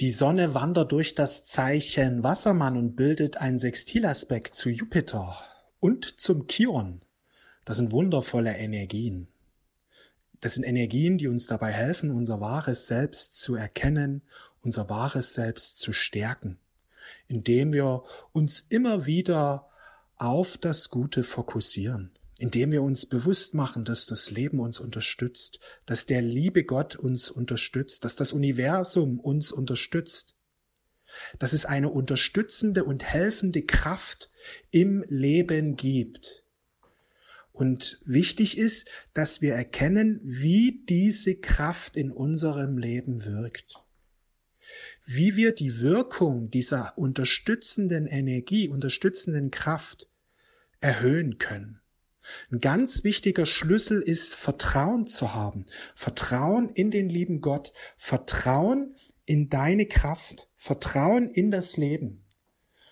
Die Sonne wandert durch das Zeichen Wassermann und bildet einen Sextilaspekt zu Jupiter und zum Chiron. Das sind wundervolle Energien. Das sind Energien, die uns dabei helfen, unser wahres Selbst zu erkennen, unser wahres Selbst zu stärken, indem wir uns immer wieder auf das Gute fokussieren indem wir uns bewusst machen, dass das Leben uns unterstützt, dass der liebe Gott uns unterstützt, dass das Universum uns unterstützt, dass es eine unterstützende und helfende Kraft im Leben gibt. Und wichtig ist, dass wir erkennen, wie diese Kraft in unserem Leben wirkt. Wie wir die Wirkung dieser unterstützenden Energie, unterstützenden Kraft erhöhen können. Ein ganz wichtiger Schlüssel ist, Vertrauen zu haben. Vertrauen in den lieben Gott. Vertrauen in deine Kraft. Vertrauen in das Leben.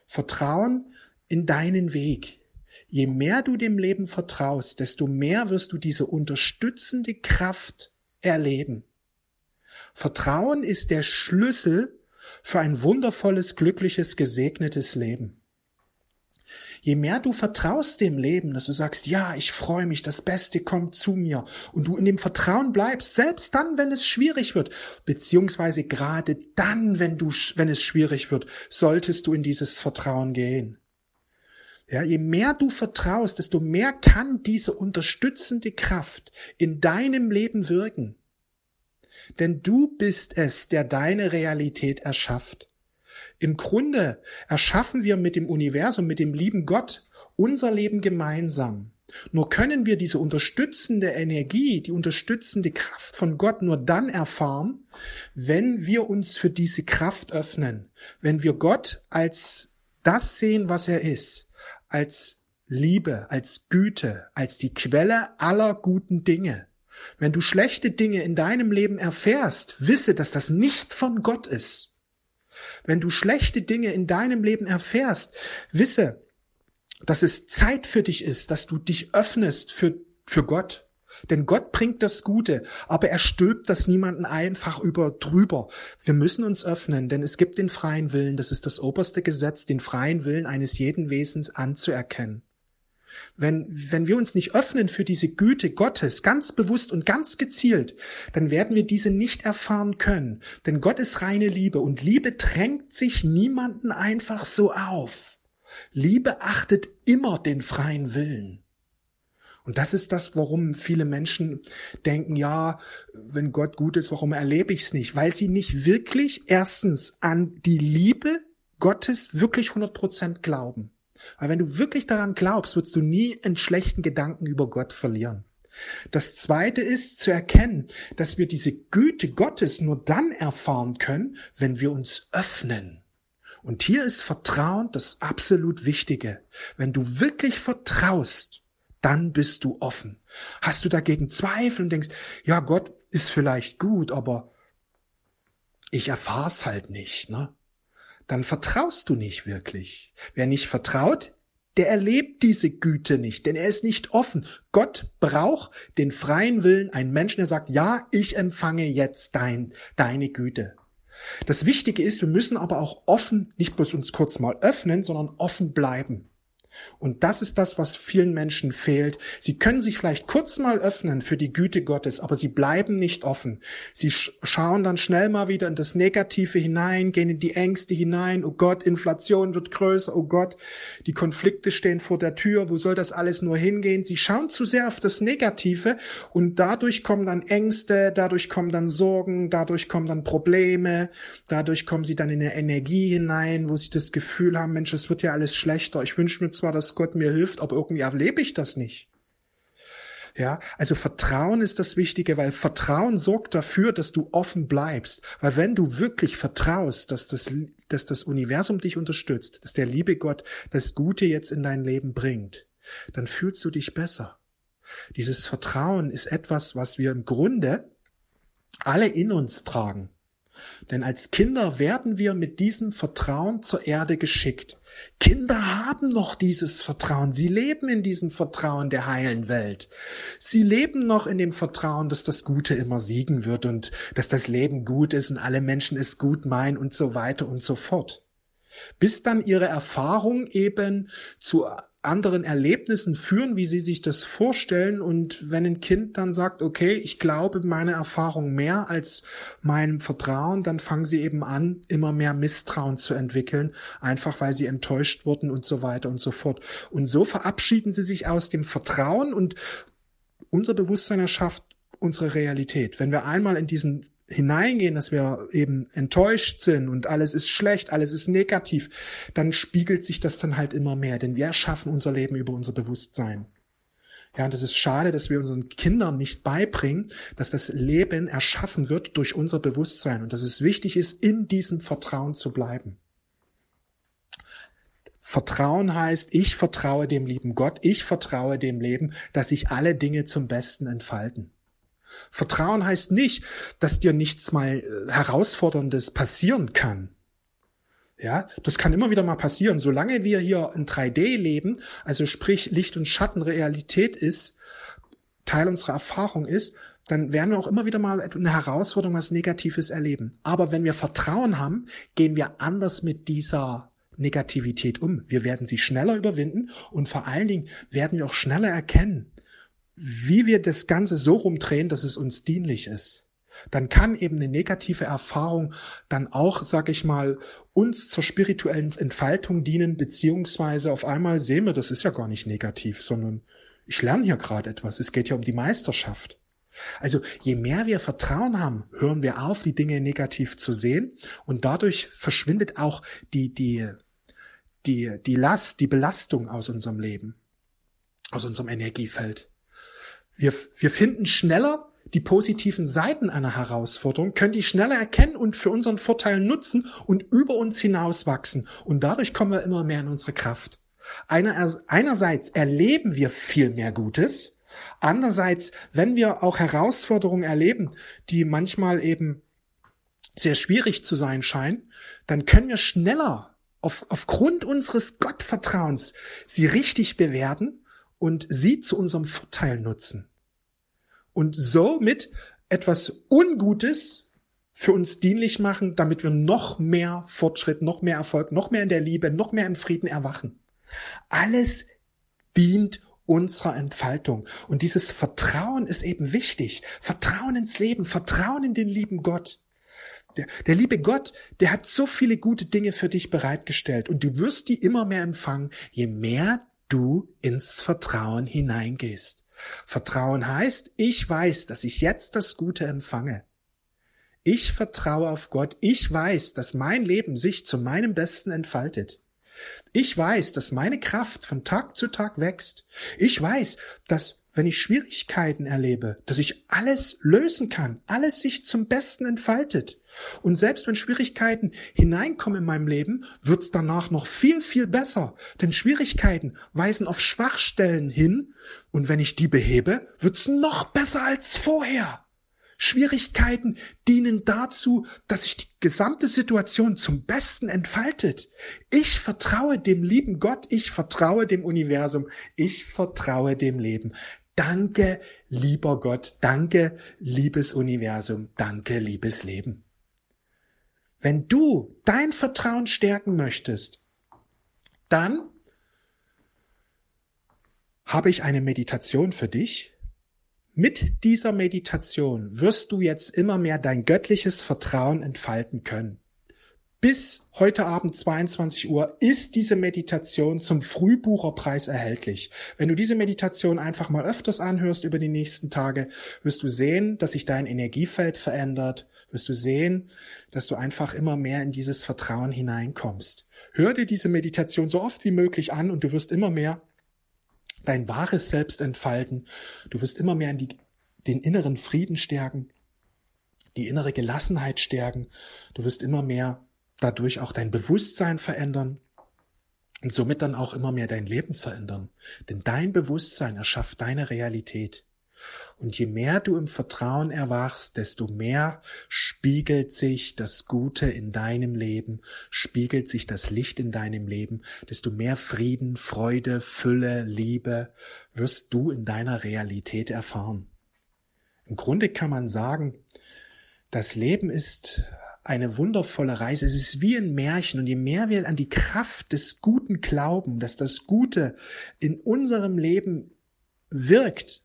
Vertrauen in deinen Weg. Je mehr du dem Leben vertraust, desto mehr wirst du diese unterstützende Kraft erleben. Vertrauen ist der Schlüssel für ein wundervolles, glückliches, gesegnetes Leben. Je mehr du vertraust dem Leben, dass du sagst, ja, ich freue mich, das Beste kommt zu mir und du in dem Vertrauen bleibst, selbst dann, wenn es schwierig wird, beziehungsweise gerade dann, wenn du, wenn es schwierig wird, solltest du in dieses Vertrauen gehen. Ja, je mehr du vertraust, desto mehr kann diese unterstützende Kraft in deinem Leben wirken. Denn du bist es, der deine Realität erschafft. Im Grunde erschaffen wir mit dem Universum, mit dem lieben Gott unser Leben gemeinsam. Nur können wir diese unterstützende Energie, die unterstützende Kraft von Gott nur dann erfahren, wenn wir uns für diese Kraft öffnen, wenn wir Gott als das sehen, was er ist, als Liebe, als Güte, als die Quelle aller guten Dinge. Wenn du schlechte Dinge in deinem Leben erfährst, wisse, dass das nicht von Gott ist. Wenn du schlechte Dinge in deinem Leben erfährst, wisse, dass es Zeit für dich ist, dass du dich öffnest für, für Gott. Denn Gott bringt das Gute, aber er stülpt das niemanden einfach über drüber. Wir müssen uns öffnen, denn es gibt den freien Willen, das ist das oberste Gesetz, den freien Willen eines jeden Wesens anzuerkennen. Wenn, wenn wir uns nicht öffnen für diese Güte Gottes, ganz bewusst und ganz gezielt, dann werden wir diese nicht erfahren können. Denn Gott ist reine Liebe und Liebe drängt sich niemanden einfach so auf. Liebe achtet immer den freien Willen. Und das ist das, warum viele Menschen denken, ja, wenn Gott gut ist, warum erlebe ich es nicht? Weil sie nicht wirklich erstens an die Liebe Gottes wirklich 100 Prozent glauben. Weil wenn du wirklich daran glaubst, wirst du nie einen schlechten Gedanken über Gott verlieren. Das zweite ist zu erkennen, dass wir diese Güte Gottes nur dann erfahren können, wenn wir uns öffnen. Und hier ist Vertrauen das absolut Wichtige. Wenn du wirklich vertraust, dann bist du offen. Hast du dagegen Zweifel und denkst, ja, Gott ist vielleicht gut, aber ich erfahr's halt nicht, ne? Dann vertraust du nicht wirklich. Wer nicht vertraut, der erlebt diese Güte nicht, denn er ist nicht offen. Gott braucht den freien Willen, einen Menschen, der sagt, ja, ich empfange jetzt dein, deine Güte. Das Wichtige ist, wir müssen aber auch offen, nicht bloß uns kurz mal öffnen, sondern offen bleiben. Und das ist das, was vielen Menschen fehlt. Sie können sich vielleicht kurz mal öffnen für die Güte Gottes, aber sie bleiben nicht offen. Sie schauen dann schnell mal wieder in das Negative hinein, gehen in die Ängste hinein. Oh Gott, Inflation wird größer. Oh Gott, die Konflikte stehen vor der Tür. Wo soll das alles nur hingehen? Sie schauen zu sehr auf das Negative und dadurch kommen dann Ängste, dadurch kommen dann Sorgen, dadurch kommen dann Probleme, dadurch kommen sie dann in eine Energie hinein, wo sie das Gefühl haben, Mensch, es wird ja alles schlechter. Ich wünsche mir zwar, dass Gott mir hilft, aber irgendwie erlebe ich das nicht. Ja, also Vertrauen ist das Wichtige, weil Vertrauen sorgt dafür, dass du offen bleibst. Weil wenn du wirklich vertraust, dass das, dass das Universum dich unterstützt, dass der liebe Gott das Gute jetzt in dein Leben bringt, dann fühlst du dich besser. Dieses Vertrauen ist etwas, was wir im Grunde alle in uns tragen. Denn als Kinder werden wir mit diesem Vertrauen zur Erde geschickt. Kinder haben noch dieses Vertrauen. Sie leben in diesem Vertrauen der heilen Welt. Sie leben noch in dem Vertrauen, dass das Gute immer siegen wird und dass das Leben gut ist und alle Menschen es gut meinen und so weiter und so fort. Bis dann ihre Erfahrung eben zu anderen Erlebnissen führen, wie sie sich das vorstellen. Und wenn ein Kind dann sagt, okay, ich glaube meine Erfahrung mehr als meinem Vertrauen, dann fangen sie eben an, immer mehr Misstrauen zu entwickeln, einfach weil sie enttäuscht wurden und so weiter und so fort. Und so verabschieden sie sich aus dem Vertrauen und unser Bewusstsein erschafft unsere Realität. Wenn wir einmal in diesen hineingehen, dass wir eben enttäuscht sind und alles ist schlecht, alles ist negativ, dann spiegelt sich das dann halt immer mehr, denn wir erschaffen unser Leben über unser Bewusstsein. Ja, und das ist schade, dass wir unseren Kindern nicht beibringen, dass das Leben erschaffen wird durch unser Bewusstsein und dass es wichtig ist, in diesem Vertrauen zu bleiben. Vertrauen heißt, ich vertraue dem lieben Gott, ich vertraue dem Leben, dass sich alle Dinge zum Besten entfalten. Vertrauen heißt nicht, dass dir nichts mal äh, herausforderndes passieren kann. Ja, das kann immer wieder mal passieren. Solange wir hier in 3D leben, also sprich Licht und Schatten Realität ist, Teil unserer Erfahrung ist, dann werden wir auch immer wieder mal eine Herausforderung, was Negatives erleben. Aber wenn wir Vertrauen haben, gehen wir anders mit dieser Negativität um. Wir werden sie schneller überwinden und vor allen Dingen werden wir auch schneller erkennen, wie wir das Ganze so rumdrehen, dass es uns dienlich ist, dann kann eben eine negative Erfahrung dann auch, sag ich mal, uns zur spirituellen Entfaltung dienen, beziehungsweise auf einmal sehen wir, das ist ja gar nicht negativ, sondern ich lerne hier gerade etwas. Es geht ja um die Meisterschaft. Also je mehr wir Vertrauen haben, hören wir auf, die Dinge negativ zu sehen und dadurch verschwindet auch die, die, die, die Last, die Belastung aus unserem Leben, aus unserem Energiefeld. Wir, wir finden schneller die positiven Seiten einer Herausforderung, können die schneller erkennen und für unseren Vorteil nutzen und über uns hinaus wachsen. Und dadurch kommen wir immer mehr in unsere Kraft. Einer, einerseits erleben wir viel mehr Gutes. Andererseits, wenn wir auch Herausforderungen erleben, die manchmal eben sehr schwierig zu sein scheinen, dann können wir schneller auf, aufgrund unseres Gottvertrauens sie richtig bewerten und sie zu unserem Vorteil nutzen. Und somit etwas Ungutes für uns dienlich machen, damit wir noch mehr Fortschritt, noch mehr Erfolg, noch mehr in der Liebe, noch mehr im Frieden erwachen. Alles dient unserer Entfaltung. Und dieses Vertrauen ist eben wichtig. Vertrauen ins Leben, Vertrauen in den lieben Gott. Der, der liebe Gott, der hat so viele gute Dinge für dich bereitgestellt und du wirst die immer mehr empfangen, je mehr du ins Vertrauen hineingehst. Vertrauen heißt, ich weiß, dass ich jetzt das Gute empfange. Ich vertraue auf Gott. Ich weiß, dass mein Leben sich zu meinem Besten entfaltet. Ich weiß, dass meine Kraft von Tag zu Tag wächst. Ich weiß, dass wenn ich Schwierigkeiten erlebe, dass ich alles lösen kann, alles sich zum Besten entfaltet. Und selbst wenn Schwierigkeiten hineinkommen in meinem Leben, wird's danach noch viel, viel besser. Denn Schwierigkeiten weisen auf Schwachstellen hin. Und wenn ich die behebe, wird's noch besser als vorher. Schwierigkeiten dienen dazu, dass sich die gesamte Situation zum Besten entfaltet. Ich vertraue dem lieben Gott, ich vertraue dem Universum, ich vertraue dem Leben. Danke, lieber Gott, danke, liebes Universum, danke, liebes Leben. Wenn du dein Vertrauen stärken möchtest, dann habe ich eine Meditation für dich. Mit dieser Meditation wirst du jetzt immer mehr dein göttliches Vertrauen entfalten können. Bis heute Abend 22 Uhr ist diese Meditation zum Frühbucherpreis erhältlich. Wenn du diese Meditation einfach mal öfters anhörst über die nächsten Tage, wirst du sehen, dass sich dein Energiefeld verändert, wirst du sehen, dass du einfach immer mehr in dieses Vertrauen hineinkommst. Hör dir diese Meditation so oft wie möglich an und du wirst immer mehr dein wahres Selbst entfalten. Du wirst immer mehr in die, den inneren Frieden stärken, die innere Gelassenheit stärken. Du wirst immer mehr dadurch auch dein Bewusstsein verändern und somit dann auch immer mehr dein Leben verändern. Denn dein Bewusstsein erschafft deine Realität. Und je mehr du im Vertrauen erwachst, desto mehr spiegelt sich das Gute in deinem Leben, spiegelt sich das Licht in deinem Leben, desto mehr Frieden, Freude, Fülle, Liebe wirst du in deiner Realität erfahren. Im Grunde kann man sagen, das Leben ist eine wundervolle Reise. Es ist wie ein Märchen. Und je mehr wir an die Kraft des Guten glauben, dass das Gute in unserem Leben wirkt,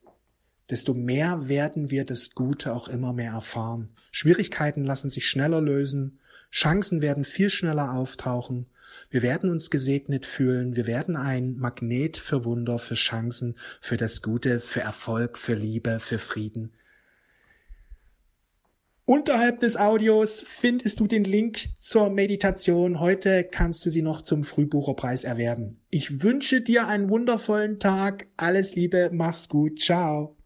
desto mehr werden wir das Gute auch immer mehr erfahren. Schwierigkeiten lassen sich schneller lösen. Chancen werden viel schneller auftauchen. Wir werden uns gesegnet fühlen. Wir werden ein Magnet für Wunder, für Chancen, für das Gute, für Erfolg, für Liebe, für Frieden. Unterhalb des Audios findest du den Link zur Meditation. Heute kannst du sie noch zum Frühbucherpreis erwerben. Ich wünsche dir einen wundervollen Tag. Alles Liebe, mach's gut. Ciao.